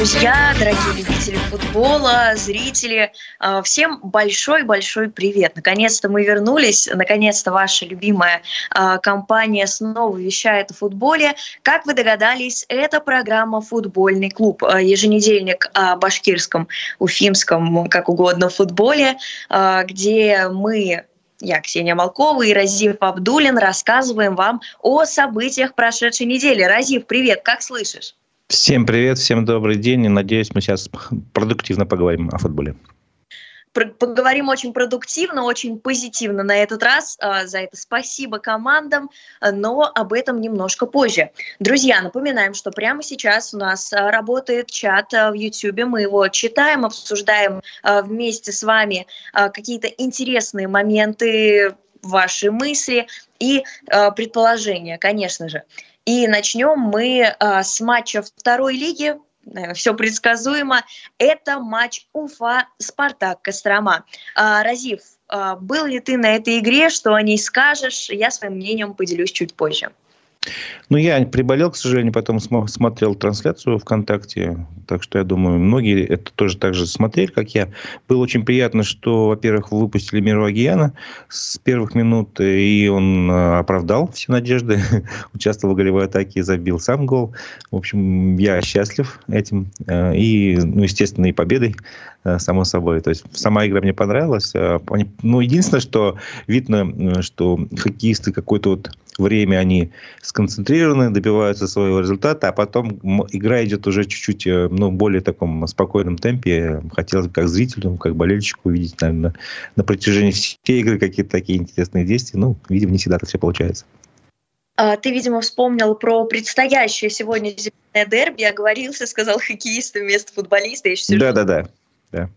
друзья, дорогие любители футбола, зрители, э, всем большой-большой привет. Наконец-то мы вернулись, наконец-то ваша любимая э, компания снова вещает о футболе. Как вы догадались, это программа «Футбольный клуб», э, еженедельник о башкирском, уфимском, как угодно, футболе, где мы я, Ксения Малкова и Разив Абдулин рассказываем вам о событиях прошедшей недели. Разив, привет, как слышишь? Всем привет, всем добрый день. И надеюсь, мы сейчас продуктивно поговорим о футболе. Поговорим очень продуктивно, очень позитивно на этот раз. А, за это спасибо командам, но об этом немножко позже. Друзья, напоминаем, что прямо сейчас у нас а, работает чат а, в YouTube. Мы его читаем, обсуждаем вместе с вами какие-то интересные моменты, ваши мысли и предположения, конечно же. И начнем мы э, с матча второй лиги. Э, Все предсказуемо. Это матч Уфа-Спартак Кострома. Э, Разив, э, был ли ты на этой игре? Что о ней скажешь? Я своим мнением поделюсь чуть позже. Ну, я приболел, к сожалению, потом смотрел трансляцию ВКонтакте. Так что, я думаю, многие это тоже так же смотрели, как я. Было очень приятно, что, во-первых, выпустили Миру Агияна с первых минут, и он э, оправдал все надежды. Участвовал в голевой атаке забил сам гол. В общем, я счастлив этим. Э, и, ну, естественно, и победой, э, само собой. То есть, сама игра мне понравилась. Ну, единственное, что видно, что хоккеисты какой-то вот время они сконцентрированы, добиваются своего результата, а потом игра идет уже чуть-чуть э, ну, более таком спокойном темпе. Хотелось бы как зрителю, как болельщику увидеть, наверное, на протяжении всей игры какие-то такие интересные действия. Ну, видимо, не всегда это все получается. А, ты, видимо, вспомнил про предстоящее сегодня зимнее дерби, оговорился, сказал хоккеиста вместо футболиста. Да-да-да. Да.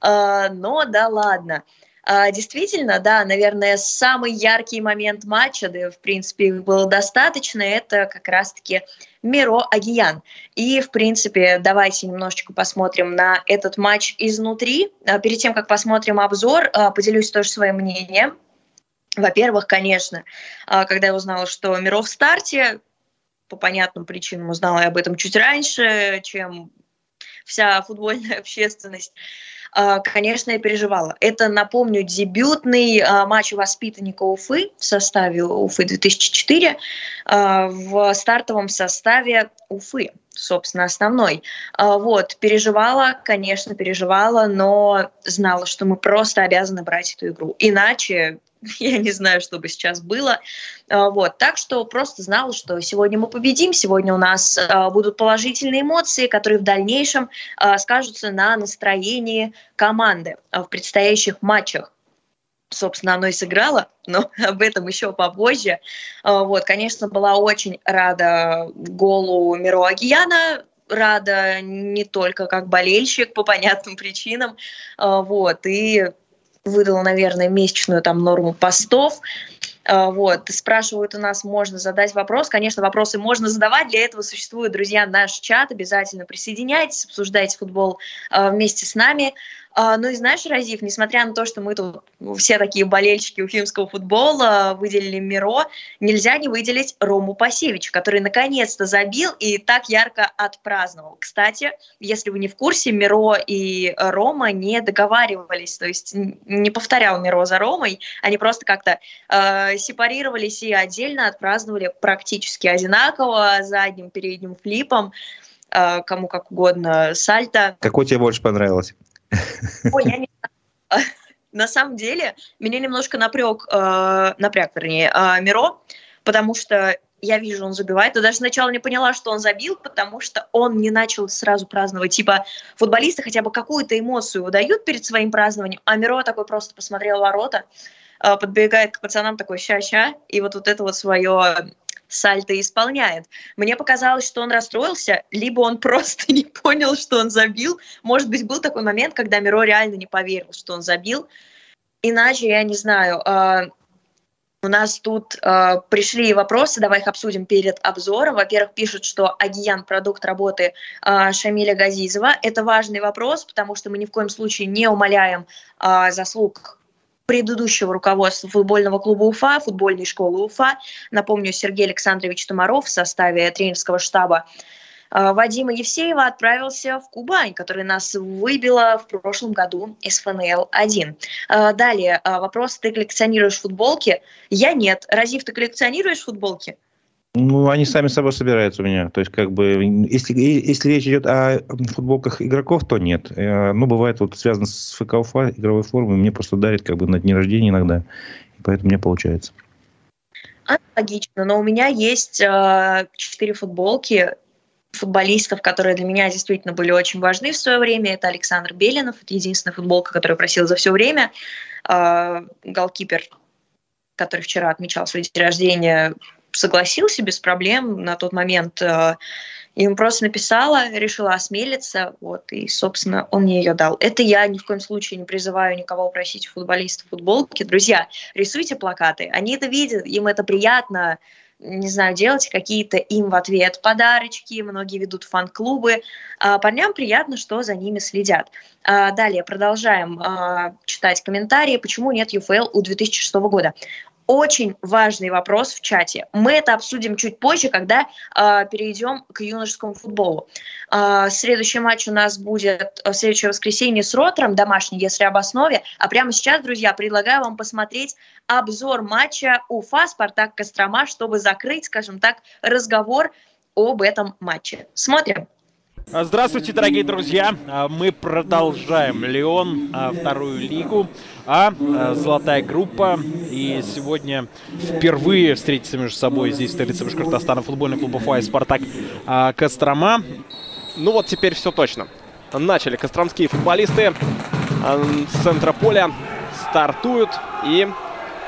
А, но да ладно. А, действительно, да, наверное, самый яркий момент матча, да, в принципе, их было достаточно, это как раз-таки Миро Агиян. И, в принципе, давайте немножечко посмотрим на этот матч изнутри. А, перед тем, как посмотрим обзор, а, поделюсь тоже своим мнением. Во-первых, конечно, когда я узнала, что Миро в старте, по понятным причинам узнала я об этом чуть раньше, чем вся футбольная общественность. А, конечно, я переживала. Это, напомню, дебютный а, матч воспитанника Уфы в составе Уфы 2004 а, в стартовом составе Уфы собственно, основной. Вот, переживала, конечно, переживала, но знала, что мы просто обязаны брать эту игру. Иначе я не знаю, что бы сейчас было. А, вот. Так что просто знала, что сегодня мы победим, сегодня у нас а, будут положительные эмоции, которые в дальнейшем а, скажутся на настроении команды в предстоящих матчах собственно, оно и сыграло, но об этом еще попозже. Вот, конечно, была очень рада голу Миро Агияна, рада не только как болельщик по понятным причинам, вот, и выдала, наверное, месячную там норму постов. А, вот, спрашивают у нас, можно задать вопрос. Конечно, вопросы можно задавать. Для этого существует, друзья, наш чат. Обязательно присоединяйтесь, обсуждайте футбол а, вместе с нами. А, ну и знаешь, Разив, несмотря на то, что мы тут все такие болельщики уфимского футбола, выделили Миро, нельзя не выделить Рому Пасевич, который наконец-то забил и так ярко отпраздновал. Кстати, если вы не в курсе, Миро и Рома не договаривались, то есть не повторял Миро за Ромой, они просто как-то э, сепарировались и отдельно отпраздновали практически одинаково задним передним флипом, э, кому как угодно, сальто. Какой тебе больше понравилось? Ой, я не На самом деле, меня немножко напряг, э, напряг, вернее, э, Миро, потому что я вижу, он забивает. И даже сначала не поняла, что он забил, потому что он не начал сразу праздновать. Типа, футболисты хотя бы какую-то эмоцию выдают перед своим празднованием, а Миро такой просто посмотрел ворота, э, подбегает к пацанам такой ща-ща, и вот, вот это вот свое сальто исполняет. Мне показалось, что он расстроился, либо он просто не понял, что он забил. Может быть, был такой момент, когда Миро реально не поверил, что он забил. Иначе, я не знаю, э, у нас тут э, пришли вопросы, давай их обсудим перед обзором. Во-первых, пишут, что Агиян – продукт работы э, Шамиля Газизова. Это важный вопрос, потому что мы ни в коем случае не умаляем э, заслуг предыдущего руководства футбольного клуба Уфа, футбольной школы Уфа. Напомню, Сергей Александрович Тумаров в составе тренерского штаба Вадима Евсеева отправился в Кубань, который нас выбила в прошлом году из ФНЛ-1. Далее, вопрос, ты коллекционируешь футболки? Я нет. Разив, ты коллекционируешь футболки? Ну, они сами собой собираются у меня. То есть, как бы, если, если речь идет о футболках игроков, то нет. Э, ну, бывает, вот связано с ФК Уфа, игровой формой, мне просто дарят как бы на дни рождения иногда. И поэтому мне получается. Логично, но у меня есть э, четыре э, футболки футболистов, которые для меня действительно были очень важны в свое время. Это Александр Белинов, это единственная футболка, которую просил за все время. Э, голкипер, который вчера отмечал свой день рождения, согласился без проблем на тот момент. Э, Ему просто написала, решила осмелиться, вот, и, собственно, он мне ее дал. Это я ни в коем случае не призываю никого просить футболистов футболки. Друзья, рисуйте плакаты, они это видят, им это приятно, не знаю, делать какие-то им в ответ подарочки, многие ведут фан-клубы. А парням приятно, что за ними следят. А далее продолжаем а, читать комментарии, почему нет UFL у 2006 года очень важный вопрос в чате. Мы это обсудим чуть позже, когда э, перейдем к юношескому футболу. Э, следующий матч у нас будет в следующее воскресенье с Ротором, домашний, если об основе. А прямо сейчас, друзья, предлагаю вам посмотреть обзор матча Уфа Спартак Кострома, чтобы закрыть, скажем так, разговор об этом матче. Смотрим. Здравствуйте, дорогие друзья! А, мы продолжаем Леон, а, вторую лигу, а, а золотая группа. И сегодня впервые встретиться между собой здесь, в столице Башкортостана, футбольный клуб Уфа и Спартак Кострома. Ну вот теперь все точно. Начали костромские футболисты с центра поля, стартуют и...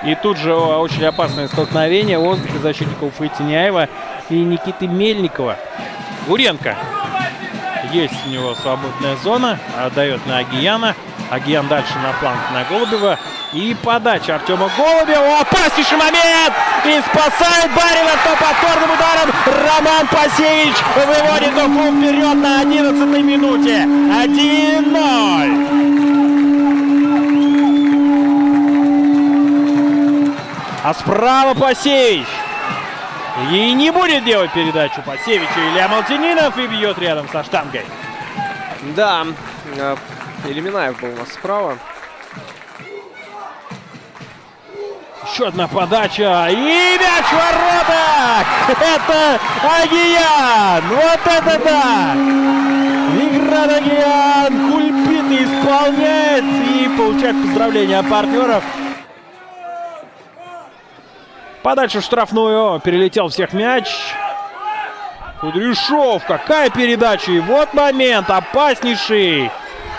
И тут же очень опасное столкновение воздуха защитников Уфы Тиняева и Никиты Мельникова. Гуренко есть у него свободная зона. Отдает на Агияна. Агиян дальше на фланг на Голубева. И подача Артема Голубева. Опаснейший момент! И спасает Барина, по повторным ударом Роман Пасевич выводит Уфу вперед на 11 минуте. 1-0. А справа Пасевич. И не будет делать передачу Пасевичу. Илья Малтининов и бьет рядом со штангой. Да, Ильминаев был у нас справа. Еще одна подача. И мяч в воротах! Это Агиян! Вот это да! Игра Агиян! Кульпит исполняет и получает поздравления партнеров. Подальше в штрафную. Перелетел всех мяч. Кудряшов. Какая передача. И вот момент. Опаснейший.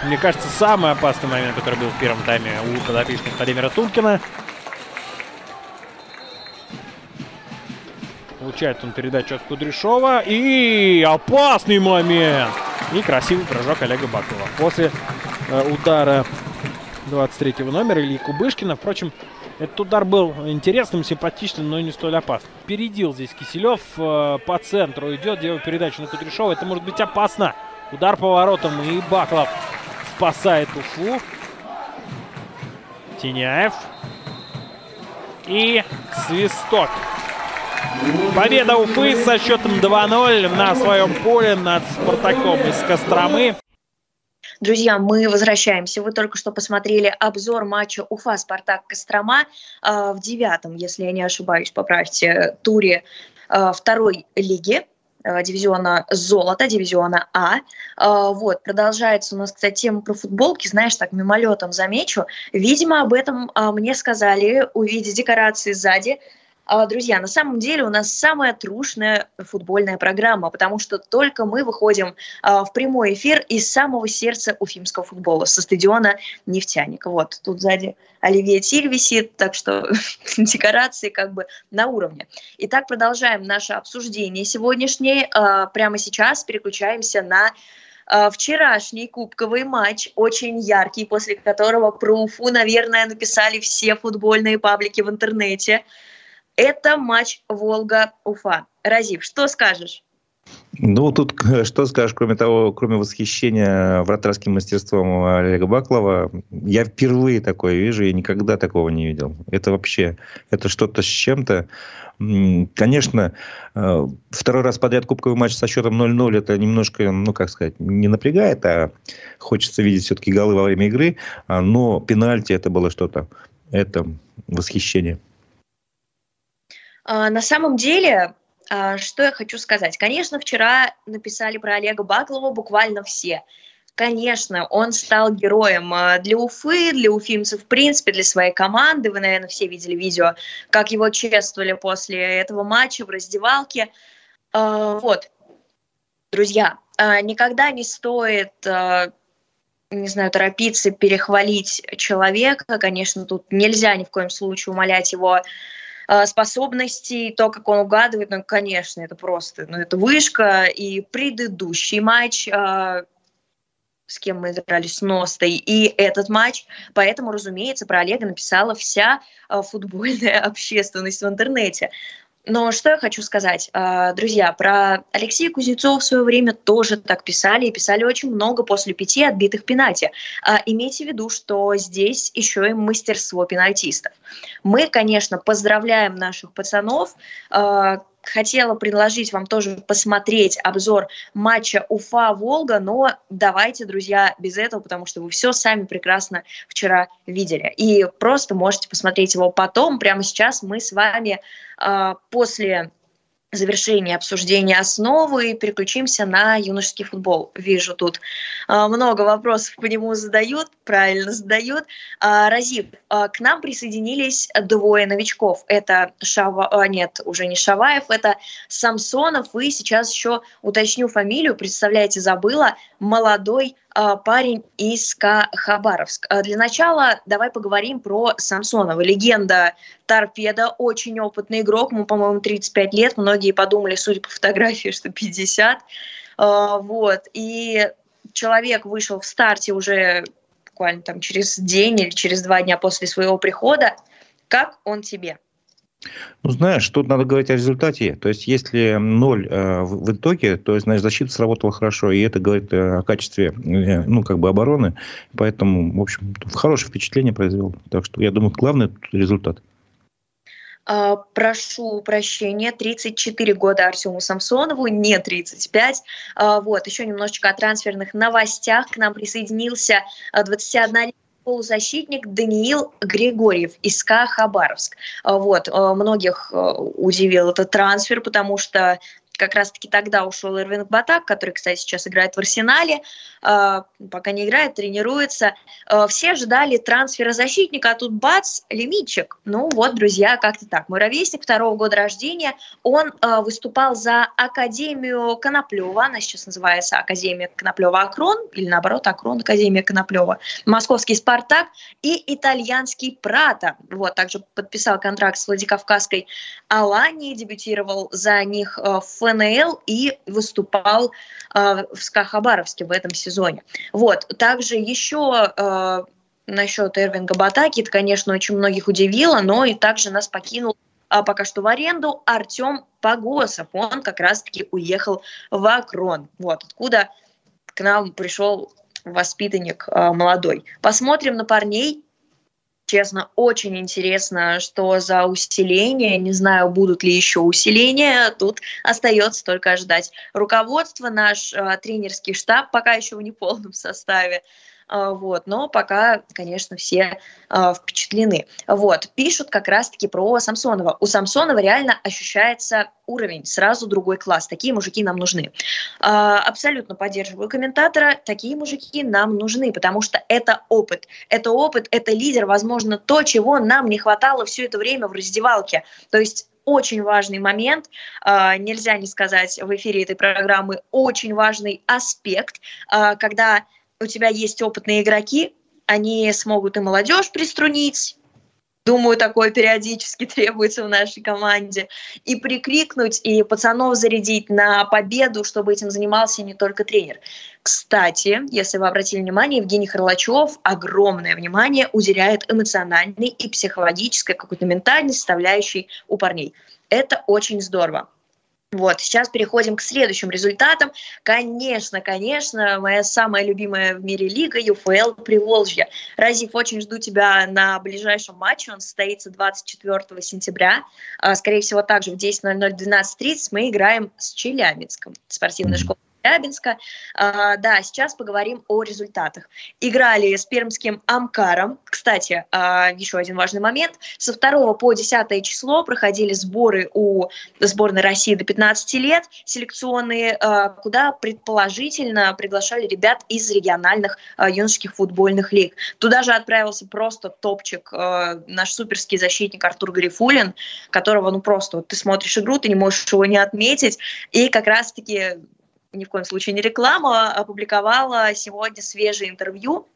Мне кажется, самый опасный момент, который был в первом тайме у подопечных Владимира Туркина. Получает он передачу от Кудряшова. И опасный момент. И красивый прыжок Олега Бакова. После э, удара 23 номера Ильи Кубышкина. Впрочем, этот удар был интересным, симпатичным, но не столь опасным. Впередил здесь Киселев э, по центру идет, делает передачу на Кудряшова. Это может быть опасно. Удар по воротам и Баклов спасает Уфу. Тиняев. И свисток. Победа Уфы со счетом 2-0 на своем поле над Спартаком из Костромы. Друзья, мы возвращаемся. Вы только что посмотрели обзор матча Уфа-Спартак-Кострома э, в девятом, если я не ошибаюсь, поправьте, туре э, второй лиги э, дивизиона золота, дивизиона А. Вот, продолжается у нас, кстати, тема про футболки, знаешь, так мимолетом замечу. Видимо, об этом мне сказали, увидя декорации сзади, а, друзья, на самом деле у нас самая трушная футбольная программа, потому что только мы выходим а, в прямой эфир из самого сердца уфимского футбола, со стадиона «Нефтяник». Вот, тут сзади Оливье Тиль висит, так что декорации как бы на уровне. Итак, продолжаем наше обсуждение сегодняшнее. А, прямо сейчас переключаемся на вчерашний кубковый матч, очень яркий, после которого про Уфу, наверное, написали все футбольные паблики в интернете. Это матч Волга-Уфа. Разив, что скажешь? Ну, тут что скажешь, кроме того, кроме восхищения вратарским мастерством Олега Баклова, я впервые такое вижу, я никогда такого не видел. Это вообще, это что-то с чем-то. Конечно, э, второй раз подряд кубковый матч со счетом 0-0, это немножко, ну, как сказать, не напрягает, а хочется видеть все-таки голы во время игры, а, но пенальти это было что-то, это восхищение. А, на самом деле, а, что я хочу сказать? Конечно, вчера написали про Олега Баклова буквально все. Конечно, он стал героем а, для Уфы, для уфимцев, в принципе, для своей команды. Вы, наверное, все видели видео, как его чествовали после этого матча в раздевалке. Вот, друзья, никогда не стоит не знаю, торопиться перехвалить человека. Конечно, тут нельзя ни в коем случае умолять его способностей, то, как он угадывает, ну, конечно, это просто, ну, это вышка. И предыдущий матч э, с кем мы играли с Ностой, и этот матч. Поэтому, разумеется, про Олега написала вся э, футбольная общественность в интернете. Но что я хочу сказать, а, друзья, про Алексея Кузнецова в свое время тоже так писали, и писали очень много после пяти отбитых пенальти. А, имейте в виду, что здесь еще и мастерство пенальтистов. Мы, конечно, поздравляем наших пацанов, а, хотела предложить вам тоже посмотреть обзор матча Уфа-Волга, но давайте, друзья, без этого, потому что вы все сами прекрасно вчера видели. И просто можете посмотреть его потом. Прямо сейчас мы с вами э, после завершения обсуждения основы переключимся на юношеский футбол. Вижу тут а, много вопросов по нему задают, правильно задают. А, Разив, а, к нам присоединились двое новичков. Это Шава, нет, уже не Шаваев, это Самсонов. И сейчас еще уточню фамилию, представляете, забыла, молодой парень из. Хабаровск. А, для начала давай поговорим про Самсонова. Легенда торпеда, очень опытный игрок, ему, по-моему, 35 лет, многие подумали, судя по фотографии, что 50. А, вот, и человек вышел в старте уже буквально там через день или через два дня после своего прихода. Как он тебе? Ну, знаешь, тут надо говорить о результате. То есть, если ноль э, в, в итоге, то, значит, защита сработала хорошо, и это говорит э, о качестве, э, ну, как бы обороны. Поэтому, в общем, хорошее впечатление произвел. Так что, я думаю, главный результат. А, прошу прощения, 34 года Артему Самсонову, не 35. А, вот, еще немножечко о трансферных новостях. К нам присоединился 21 полузащитник Даниил Григорьев из КА Хабаровск. Вот, а, многих а, удивил этот трансфер, потому что как раз-таки тогда ушел Эрвин Батак, который, кстати, сейчас играет в Арсенале, э, пока не играет, тренируется. Э, все ждали трансфера защитника, а тут бац, лимитчик. Ну вот, друзья, как-то так. Мой ровесник второго года рождения, он э, выступал за Академию Коноплева, она сейчас называется Академия Коноплева Акрон, или наоборот, Акрон Академия Коноплева, Московский Спартак и итальянский Прата. Вот, также подписал контракт с Владикавказской Аланией, дебютировал за них в ФНЛ и выступал э, в СКА Хабаровске в этом сезоне. Вот. Также еще э, насчет Эрвинга Батаки, это, конечно, очень многих удивило, но и также нас покинул а пока что в аренду Артем Погосов. Он как раз-таки уехал в Акрон. Вот откуда к нам пришел воспитанник э, молодой. Посмотрим на парней. Честно, очень интересно, что за усиление. Не знаю, будут ли еще усиления. Тут остается только ждать. Руководство, наш э, тренерский штаб пока еще в неполном составе. А, вот, но пока, конечно, все э, впечатлены. Вот, пишут как раз-таки про Самсонова. У Самсонова реально ощущается уровень, сразу другой класс. Такие мужики нам нужны. Э, абсолютно поддерживаю комментатора. Такие мужики нам нужны, потому что это опыт. Это опыт, это лидер, возможно, то, чего нам не хватало все это время в раздевалке. То есть очень важный момент, нельзя не сказать в эфире этой программы, очень важный аспект, когда у тебя есть опытные игроки, они смогут и молодежь приструнить, Думаю, такое периодически требуется в нашей команде. И прикрикнуть, и пацанов зарядить на победу, чтобы этим занимался не только тренер. Кстати, если вы обратили внимание, Евгений Харлачев огромное внимание уделяет эмоциональной и психологической, какой-то ментальной составляющей у парней. Это очень здорово. Вот, сейчас переходим к следующим результатам. Конечно, конечно, моя самая любимая в мире лига ЮФЛ Приволжье. Разив, очень жду тебя на ближайшем матче. Он состоится 24 сентября. А, скорее всего, также в 10.00, 12.30 мы играем с Челябинском, спортивной школой Челябинска. А, да, сейчас поговорим о результатах. Играли с пермским Амкаром. Кстати, а, еще один важный момент. Со 2 по 10 число проходили сборы у сборной России до 15 лет, селекционные, а, куда предположительно приглашали ребят из региональных юношеских футбольных лиг. Туда же отправился просто топчик наш суперский защитник Артур Гарифулин, которого, ну просто, вот ты смотришь игру, ты не можешь его не отметить, и как раз-таки ни в коем случае не реклама, опубликовала сегодня свежее интервью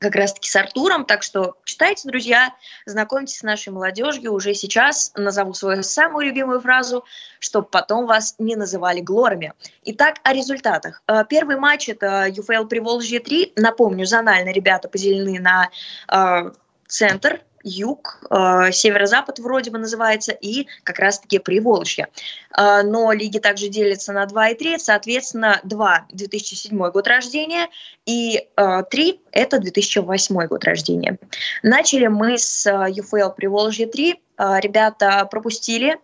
как раз-таки с Артуром, так что читайте, друзья, знакомьтесь с нашей молодежью. Уже сейчас назову свою самую любимую фразу, чтобы потом вас не называли глорами. Итак, о результатах. Э, первый матч – это ЮФЛ Приволжье 3. Напомню, зонально ребята поделены на э, центр юг, э, северо-запад вроде бы называется, и как раз-таки Приволжье. Э, но лиги также делятся на 2 и 3, соответственно, 2 – 2007 год рождения, и э, 3 – это 2008 год рождения. Начали мы с э, ЮФЛ Приволжье 3, э, ребята пропустили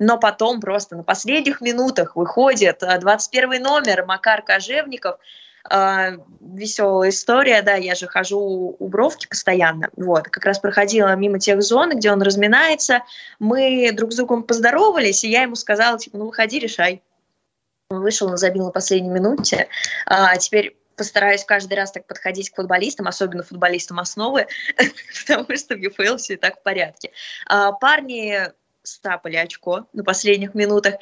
но потом просто на последних минутах выходит 21 э, номер Макар Кожевников – э, веселая история, да, я же хожу у Бровки постоянно, вот, как раз проходила мимо тех зон, где он разминается, мы друг с другом поздоровались, и я ему сказала, типа, ну, выходи, решай. Он вышел, он забил на последней минуте, а теперь постараюсь каждый раз так подходить к футболистам, особенно футболистам основы, потому что в ЮФЛ все и так в порядке. А, парни стапали очко на последних минутах.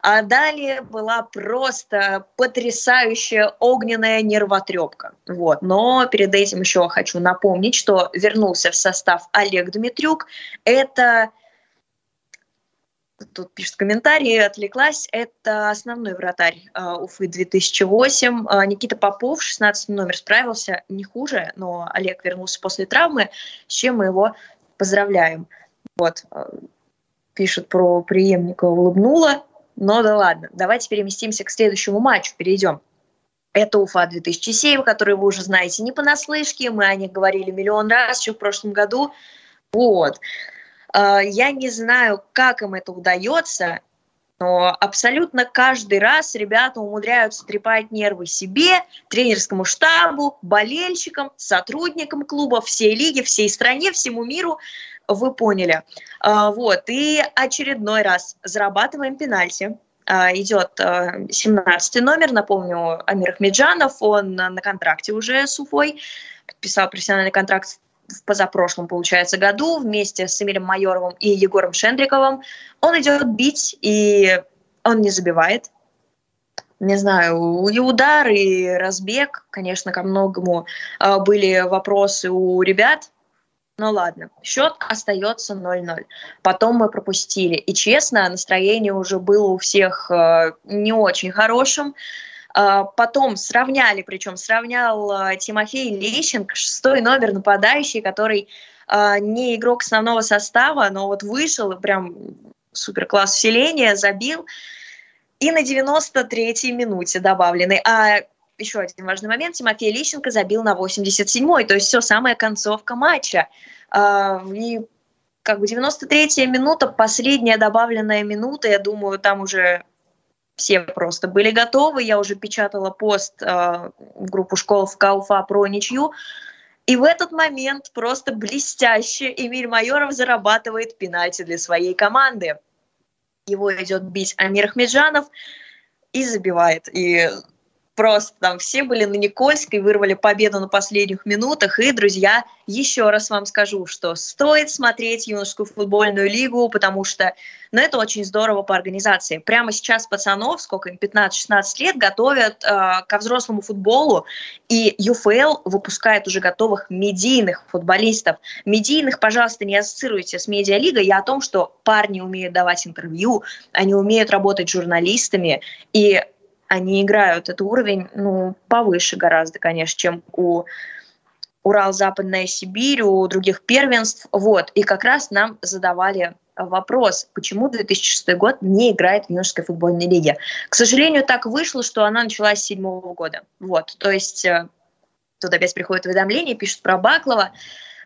А далее была просто потрясающая огненная нервотрепка. Вот. Но перед этим еще хочу напомнить, что вернулся в состав Олег Дмитрюк. Это тут пишет комментарий, отвлеклась, это основной вратарь uh, Уфы 2008. Uh, Никита Попов, 16 номер, справился не хуже, но Олег вернулся после травмы, с чем мы его поздравляем. Вот пишет про преемника, улыбнула. Но да ладно, давайте переместимся к следующему матчу, перейдем. Это Уфа 2007, который вы уже знаете не понаслышке, мы о них говорили миллион раз еще в прошлом году. Вот. А, я не знаю, как им это удается, но абсолютно каждый раз ребята умудряются трепать нервы себе, тренерскому штабу, болельщикам, сотрудникам клуба, всей лиги, всей стране, всему миру вы поняли. А, вот, и очередной раз зарабатываем пенальти. А, идет 17 а, номер, напомню, Амир Ахмеджанов, он на контракте уже с Уфой, подписал профессиональный контракт в позапрошлом, получается, году вместе с Эмилем Майоровым и Егором Шендриковым. Он идет бить, и он не забивает. Не знаю, и удар, и разбег, конечно, ко многому были вопросы у ребят, ну ладно, счет остается 0-0. Потом мы пропустили. И честно, настроение уже было у всех э, не очень хорошим. Э, потом сравняли, причем сравнял э, Тимофей Лещенко, шестой номер нападающий, который э, не игрок основного состава, но вот вышел и прям супер класс усиления, забил. И на 93-й минуте добавленный. А еще один важный момент. Тимофей Лищенко забил на 87-й, то есть все, самая концовка матча. А, и как бы 93-я минута, последняя добавленная минута, я думаю, там уже все просто были готовы. Я уже печатала пост э, в группу школ в Кауфа про ничью. И в этот момент просто блестяще Эмиль Майоров зарабатывает пенальти для своей команды. Его идет бить Амир Ахмеджанов и забивает. И просто там все были на Никольской, вырвали победу на последних минутах. И, друзья, еще раз вам скажу, что стоит смотреть юношескую футбольную лигу, потому что ну, это очень здорово по организации. Прямо сейчас пацанов, сколько им, 15-16 лет, готовят э, ко взрослому футболу, и ЮФЛ выпускает уже готовых медийных футболистов. Медийных, пожалуйста, не ассоциируйте с медиалигой. Я о том, что парни умеют давать интервью, они умеют работать журналистами, и они играют. Это уровень, ну, повыше гораздо, конечно, чем у Урал, Западная Сибирь, у других первенств. Вот. И как раз нам задавали вопрос, почему 2006 год не играет в юношеской футбольной лиге. К сожалению, так вышло, что она началась с седьмого года. Вот, то есть э, тут опять приходит уведомление, пишут про Баклова.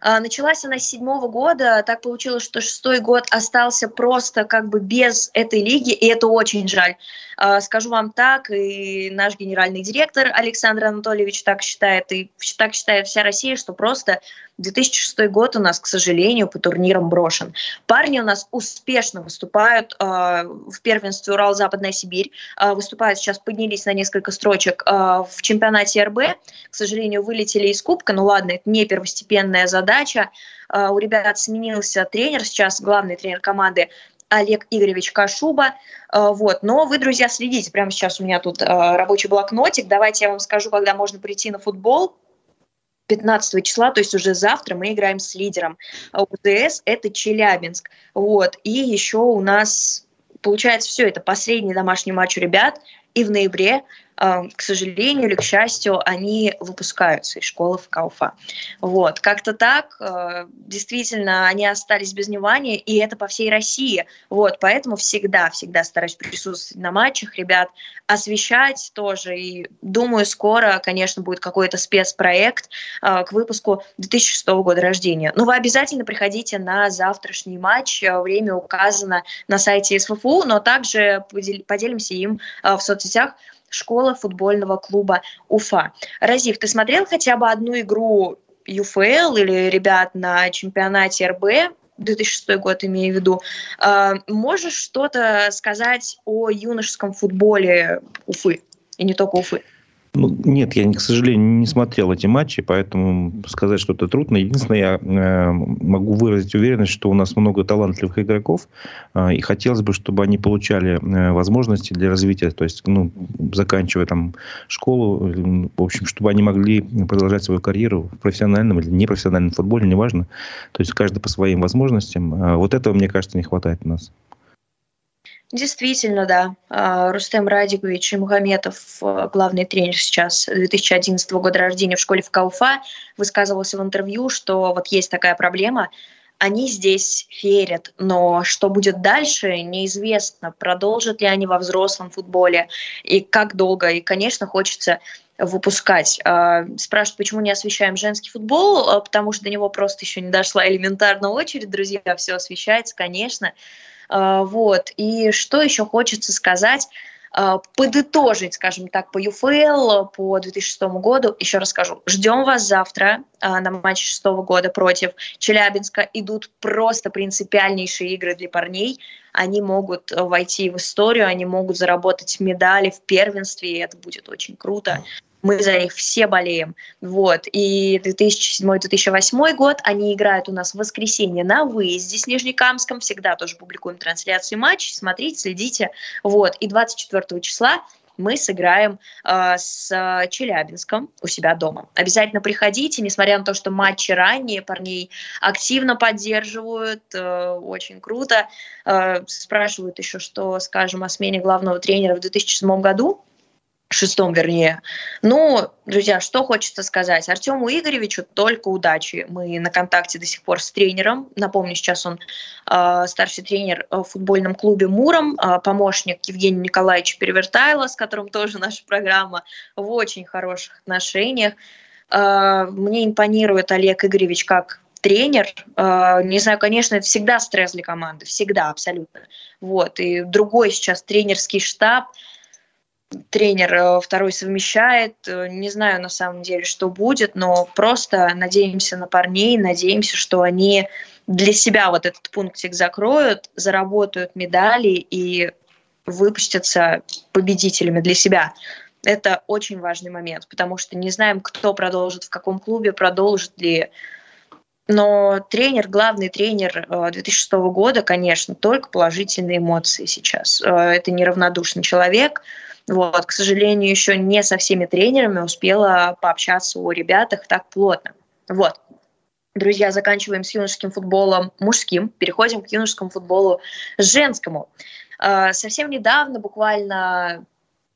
А, началась она с седьмого года. Так получилось, что шестой год остался просто как бы без этой лиги, и это очень жаль. А, скажу вам так, и наш генеральный директор Александр Анатольевич так считает, и так считает вся Россия, что просто 2006 год у нас, к сожалению, по турнирам брошен. Парни у нас успешно выступают э, в первенстве Урал-Западная Сибирь, э, выступают сейчас, поднялись на несколько строчек э, в чемпионате РБ. К сожалению, вылетели из Кубка, ну ладно, это не первостепенная задача. Э, у ребят сменился тренер, сейчас главный тренер команды Олег Игоревич Кашуба. Вот. Но вы, друзья, следите. Прямо сейчас у меня тут рабочий блокнотик. Давайте я вам скажу, когда можно прийти на футбол. 15 числа, то есть уже завтра мы играем с лидером. А УДС – это Челябинск. Вот. И еще у нас, получается, все, это последний домашний матч у ребят. И в ноябре к сожалению или к счастью, они выпускаются из школы в Кауфа. Вот, как-то так, э, действительно, они остались без внимания, и это по всей России. Вот, поэтому всегда, всегда стараюсь присутствовать на матчах, ребят, освещать тоже, и думаю, скоро, конечно, будет какой-то спецпроект э, к выпуску 2006 года рождения. Но вы обязательно приходите на завтрашний матч, время указано на сайте СФФУ, но также поделимся им в соцсетях, школа футбольного клуба Уфа. Разив, ты смотрел хотя бы одну игру ЮФЛ или ребят на чемпионате РБ 2006 год имею в виду. А, можешь что-то сказать о юношеском футболе Уфы? И не только Уфы. Нет, я, к сожалению, не смотрел эти матчи, поэтому сказать что-то трудно. Единственное, я э, могу выразить уверенность, что у нас много талантливых игроков, э, и хотелось бы, чтобы они получали э, возможности для развития, то есть, ну, заканчивая там школу, э, в общем, чтобы они могли продолжать свою карьеру в профессиональном или непрофессиональном футболе, неважно. То есть, каждый по своим возможностям. Э, вот этого, мне кажется, не хватает у нас. Действительно, да. А, Рустем Радикович и Мухаметов, а, главный тренер сейчас 2011 года рождения в школе в Кауфа, высказывался в интервью, что вот есть такая проблема, они здесь верят, но что будет дальше, неизвестно. Продолжат ли они во взрослом футболе и как долго. И, конечно, хочется выпускать. А, спрашивают, почему не освещаем женский футбол, потому что до него просто еще не дошла элементарная очередь, друзья, все освещается, конечно. А, вот. И что еще хочется сказать? А, подытожить, скажем так, по ЮФЛ по 2006 году. Еще раз скажу, ждем вас завтра а, на матче шестого года против Челябинска. Идут просто принципиальнейшие игры для парней. Они могут войти в историю, они могут заработать медали в первенстве, и это будет очень круто мы за них все болеем. Вот. И 2007-2008 год они играют у нас в воскресенье на выезде с Нижнекамском. Всегда тоже публикуем трансляции матчей. Смотрите, следите. Вот. И 24 числа мы сыграем э, с Челябинском у себя дома. Обязательно приходите, несмотря на то, что матчи ранние, парней активно поддерживают, э, очень круто. Э, спрашивают еще, что скажем о смене главного тренера в 2007 году шестом, вернее. Ну, друзья, что хочется сказать. Артему Игоревичу только удачи. Мы на контакте до сих пор с тренером. Напомню, сейчас он э, старший тренер в футбольном клубе «Муром», э, помощник Евгения Николаевича Перевертайла, с которым тоже наша программа в очень хороших отношениях. Э, мне импонирует Олег Игоревич как тренер, э, не знаю, конечно, это всегда стресс для команды, всегда, абсолютно. Вот, и другой сейчас тренерский штаб – тренер э, второй совмещает. Э, не знаю на самом деле, что будет, но просто надеемся на парней, надеемся, что они для себя вот этот пунктик закроют, заработают медали и выпустятся победителями для себя. Это очень важный момент, потому что не знаем, кто продолжит, в каком клубе, продолжит ли. Но тренер, главный тренер 2006 э, года, конечно, только положительные эмоции сейчас. Это неравнодушный человек, вот, к сожалению, еще не со всеми тренерами успела пообщаться о ребятах так плотно. Вот. Друзья, заканчиваем с юношеским футболом мужским, переходим к юношескому футболу женскому. А, совсем недавно, буквально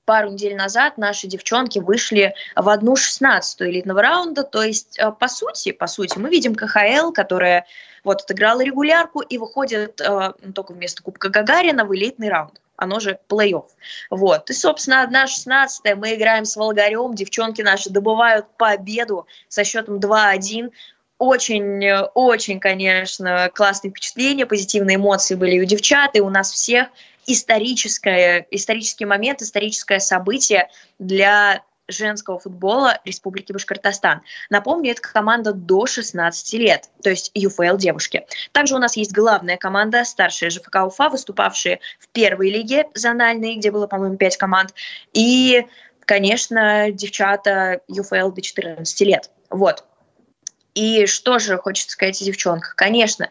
пару недель назад наши девчонки вышли в одну шестнадцатую элитного раунда, то есть, а, по сути, по сути, мы видим КХЛ, которая Вот, отыграла регулярку и выходит э, ну, только вместо Кубка Гагарина в элитный раунд оно же плей-офф. Вот. И, собственно, одна 16 мы играем с Волгарем, девчонки наши добывают победу со счетом 2-1 очень, очень, конечно, классные впечатления, позитивные эмоции были у девчат, и у нас всех историческое, исторический момент, историческое событие для женского футбола Республики Башкортостан. Напомню, это команда до 16 лет, то есть ЮФЛ девушки. Также у нас есть главная команда, старшая ЖФК Уфа, выступавшие в первой лиге зональной, где было, по-моему, 5 команд. И, конечно, девчата ЮФЛ до 14 лет. Вот. И что же хочется сказать о девчонках? Конечно,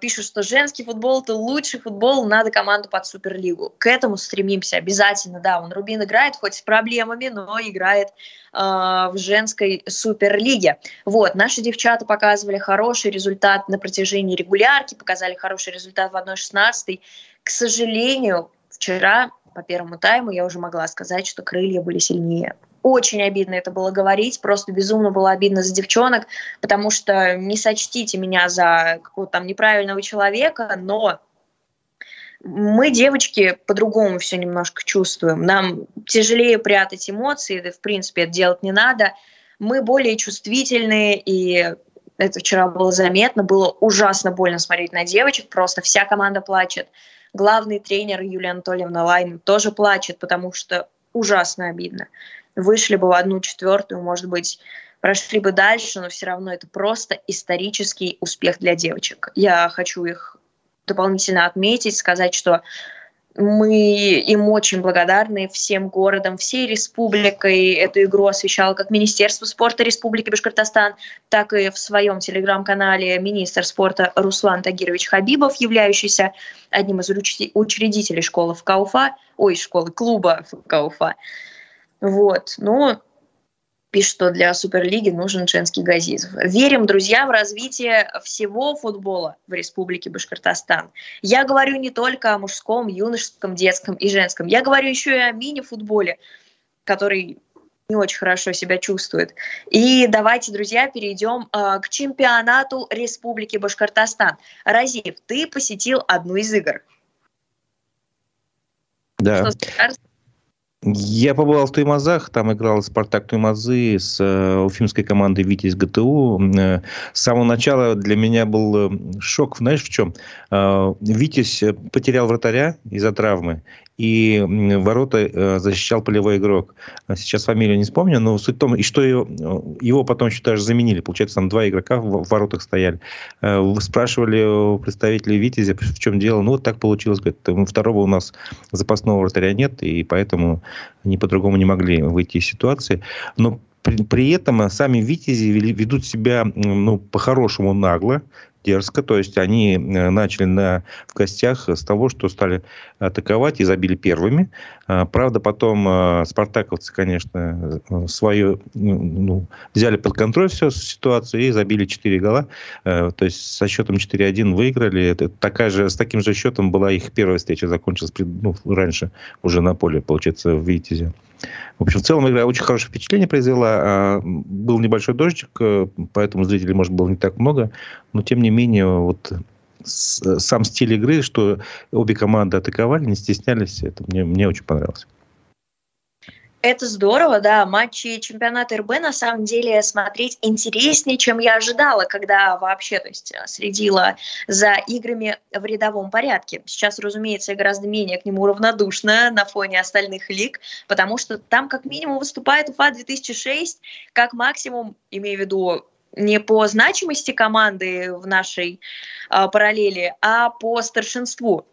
пишут, что женский футбол – это лучший футбол, надо команду под Суперлигу. К этому стремимся обязательно, да. Он Рубин играет, хоть с проблемами, но играет э, в женской Суперлиге. Вот, наши девчата показывали хороший результат на протяжении регулярки, показали хороший результат в 1-16. К сожалению, вчера по первому тайму я уже могла сказать, что крылья были сильнее очень обидно это было говорить, просто безумно было обидно за девчонок, потому что не сочтите меня за какого-то там неправильного человека, но мы, девочки, по-другому все немножко чувствуем. Нам тяжелее прятать эмоции, да, в принципе, это делать не надо. Мы более чувствительные, и это вчера было заметно, было ужасно больно смотреть на девочек, просто вся команда плачет. Главный тренер Юлия Анатольевна Лайн тоже плачет, потому что ужасно обидно вышли бы в одну четвертую, может быть, прошли бы дальше, но все равно это просто исторический успех для девочек. Я хочу их дополнительно отметить, сказать, что мы им очень благодарны всем городам, всей республикой. Эту игру освещал как Министерство спорта Республики Башкортостан, так и в своем телеграм-канале министр спорта Руслан Тагирович Хабибов, являющийся одним из учредителей школы в Кауфа, ой, школы клуба в Кауфа. Вот. Но пишет, что для Суперлиги нужен женский Газизов. Верим, друзья, в развитие всего футбола в Республике Башкортостан. Я говорю не только о мужском, юношеском, детском и женском. Я говорю еще и о мини-футболе, который не очень хорошо себя чувствует. И давайте, друзья, перейдем э, к чемпионату Республики Башкортостан. Разив, ты посетил одну из игр. Да. Что скажешь? Я побывал в Туймазах, там играл Спартак Туймазы с э, уфимской командой «Витязь ГТУ». Э, с самого начала для меня был э, шок, знаешь, в чем? Э, «Витязь» потерял вратаря из-за травмы, и ворота э, защищал полевой игрок. Сейчас фамилию не вспомню, но суть в том, и что его, его потом еще даже заменили. Получается, там два игрока в воротах стояли. Э, спрашивали представителей Витязя, в чем дело. Ну, вот так получилось. Говорит, второго у нас запасного вратаря нет, и поэтому они по-другому не могли выйти из ситуации. Но при, при этом сами Витязи ведут себя ну, по-хорошему нагло дерзко. То есть они э, начали на, в гостях с того, что стали атаковать и забили первыми. А, правда, потом э, спартаковцы, конечно, э, свое ну, взяли под контроль всю ситуацию и забили 4 гола. То есть со счетом 4-1 выиграли. Это такая же, с таким же счетом была их первая встреча, закончилась ну, раньше уже на поле, получается, в Витязе. В общем, в целом игра очень хорошее впечатление произвела. А, был небольшой дождик, поэтому зрителей, может, было не так много. Но, тем не менее, вот сам стиль игры, что обе команды атаковали, не стеснялись, это мне, мне очень понравилось. Это здорово, да. Матчи чемпионата РБ на самом деле смотреть интереснее, чем я ожидала, когда вообще, то есть, следила за играми в рядовом порядке. Сейчас, разумеется, я гораздо менее к нему равнодушна на фоне остальных лиг, потому что там как минимум выступает УФА 2006, как максимум, имею в виду не по значимости команды в нашей э, параллели, а по старшинству,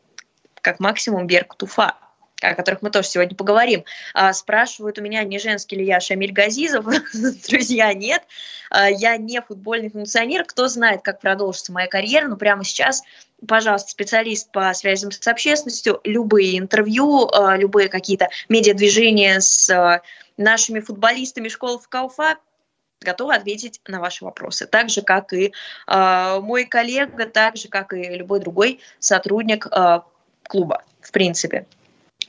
как максимум Берг Туфа о которых мы тоже сегодня поговорим. А, спрашивают у меня, не женский ли я Шамиль Газизов. Друзья, нет. А, я не футбольный функционер. Кто знает, как продолжится моя карьера, но прямо сейчас, пожалуйста, специалист по связям с общественностью, любые интервью, а, любые какие-то медиадвижения с а, нашими футболистами школы в Кауфа, готова ответить на ваши вопросы. Так же, как и мой коллега, так же, как и любой другой сотрудник клуба, в принципе.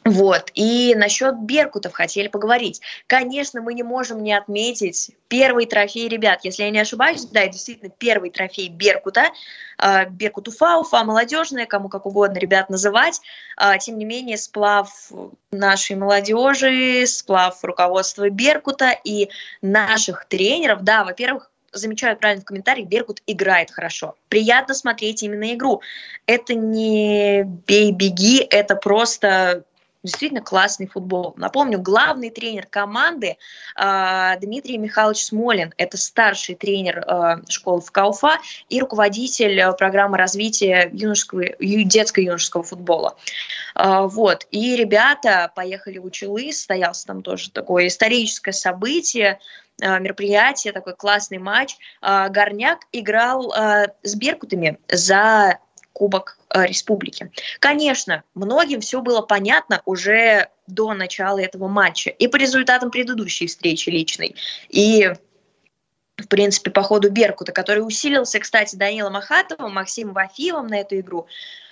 Вот. И насчет Беркутов хотели поговорить. Конечно, мы не можем не отметить первый трофей ребят. Если я не ошибаюсь, да, действительно первый трофей Беркута. А, Беркут Уфа, Уфа молодежная, кому как угодно ребят называть. А, тем не менее, сплав нашей молодежи, сплав руководства Беркута и наших тренеров, да, во-первых, замечают правильно в комментариях, Беркут играет хорошо. Приятно смотреть именно игру. Это не бей-беги, это просто действительно классный футбол. Напомню, главный тренер команды э, Дмитрий Михайлович Смолин. Это старший тренер э, школы в Кауфа и руководитель э, программы развития юношеского, детско-юношеского футбола. Э, вот. И ребята поехали в Учелы, состоялся там тоже такое историческое событие, мероприятие, такой классный матч. Горняк играл с Беркутами за Кубок Республики. Конечно, многим все было понятно уже до начала этого матча и по результатам предыдущей встречи личной, и в принципе, по ходу Беркута, который усилился, кстати, Данилом Ахатовым, Максимом Вафиевым на эту игру.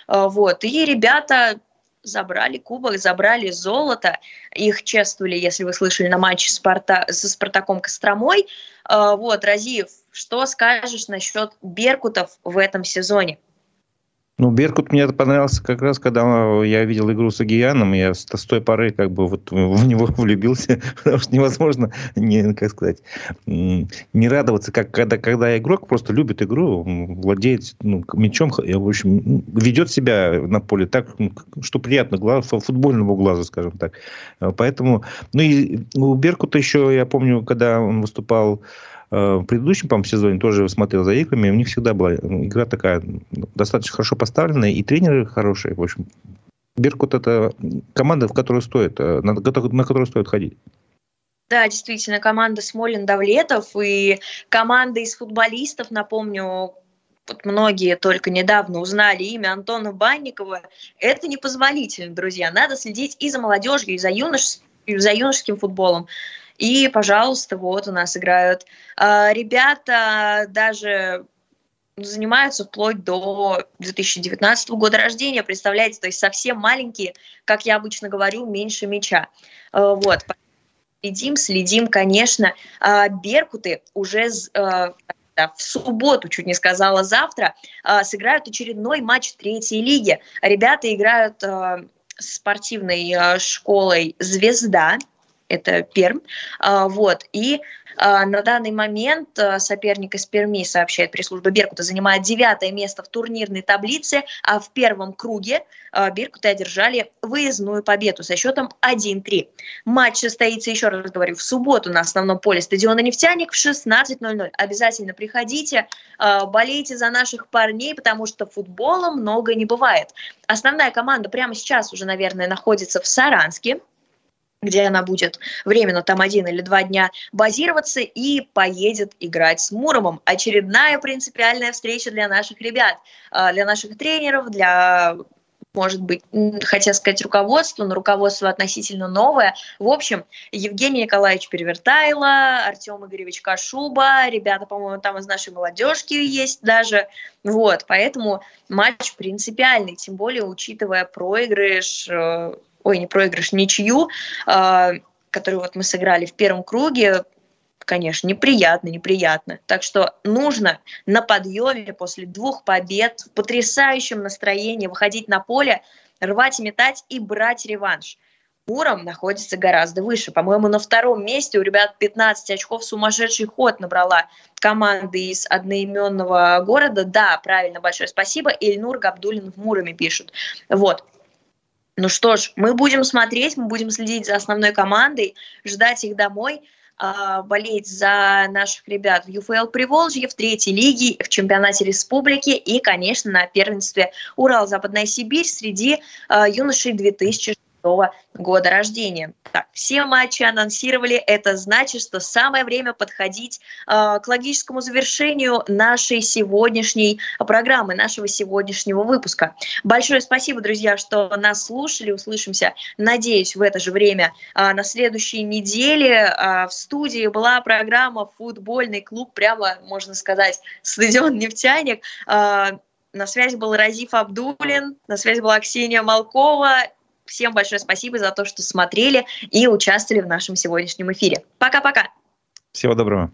Э, вот. И ребята забрали кубок, забрали золото. Их чествовали, если вы слышали, на матче Спарта... со Спартаком Костромой. Э, вот, Разиев, что скажешь насчет Беркутов в этом сезоне? Ну, Беркут мне понравился как раз, когда я видел игру с Агияном, я с, той поры как бы вот в него влюбился, потому что невозможно, не, как сказать, не радоваться, как когда, когда игрок просто любит игру, владеет ну, мячом, в общем, ведет себя на поле так, что приятно глаз, футбольному глазу, скажем так. Поэтому, ну и у Беркута еще, я помню, когда он выступал Э, в предыдущем, по сезоне тоже смотрел за играми. У них всегда была игра такая достаточно хорошо поставленная, и тренеры хорошие. В общем, Беркут – это команда, в которую стоит, э, на, которую стоит ходить. Да, действительно, команда Смолин Давлетов и команда из футболистов, напомню, вот многие только недавно узнали имя Антона Банникова. Это непозволительно, друзья. Надо следить и за молодежью, и за, юнош... и за юношеским футболом. И, пожалуйста, вот у нас играют. А, ребята даже занимаются вплоть до 2019 года рождения, представляете, то есть совсем маленькие, как я обычно говорю, меньше мяча. А, вот, следим, следим, конечно. А, Беркуты уже в субботу, чуть не сказала завтра, сыграют очередной матч третьей лиги. Ребята играют с спортивной школой «Звезда», это Перм. А, вот. И а, на данный момент а, соперник из Перми, сообщает пресс-служба Беркута, занимает девятое место в турнирной таблице, а в первом круге Беркуты одержали выездную победу со счетом 1-3. Матч состоится, еще раз говорю, в субботу на основном поле стадиона «Нефтяник» в 16.00. Обязательно приходите, болейте за наших парней, потому что футбола много не бывает. Основная команда прямо сейчас уже, наверное, находится в Саранске, где она будет временно там один или два дня базироваться и поедет играть с Муромом. Очередная принципиальная встреча для наших ребят, а, для наших тренеров, для может быть, хотел сказать руководство, но руководство относительно новое. В общем, Евгений Николаевич Перевертайло, Артем Игоревич Кашуба, ребята, по-моему, там из нашей молодежки есть даже. Вот, поэтому матч принципиальный, тем более учитывая проигрыш э, ой, не проигрыш, ничью, э, которую вот мы сыграли в первом круге, конечно, неприятно, неприятно. Так что нужно на подъеме после двух побед в потрясающем настроении выходить на поле, рвать и метать и брать реванш. Муром находится гораздо выше. По-моему, на втором месте у ребят 15 очков сумасшедший ход набрала команда из одноименного города. Да, правильно, большое спасибо. Ильнур Габдулин в Муроме пишут. Вот. Ну что ж, мы будем смотреть, мы будем следить за основной командой, ждать их домой, а, болеть за наших ребят в ЮФЛ Приволжье, в третьей лиге, в чемпионате республики и, конечно, на первенстве Урал-Западная Сибирь среди а, юношей 2000. 1996 года рождения. Так, все матчи анонсировали, это значит, что самое время подходить э, к логическому завершению нашей сегодняшней программы, нашего сегодняшнего выпуска. Большое спасибо, друзья, что нас слушали, услышимся, надеюсь, в это же время э, на следующей неделе. Э, в студии была программа «Футбольный клуб», прямо, можно сказать, стадион «Нефтяник». Э, на связи был Разиф Абдулин, на связи была Ксения Малкова всем большое спасибо за то, что смотрели и участвовали в нашем сегодняшнем эфире. Пока-пока. Всего доброго.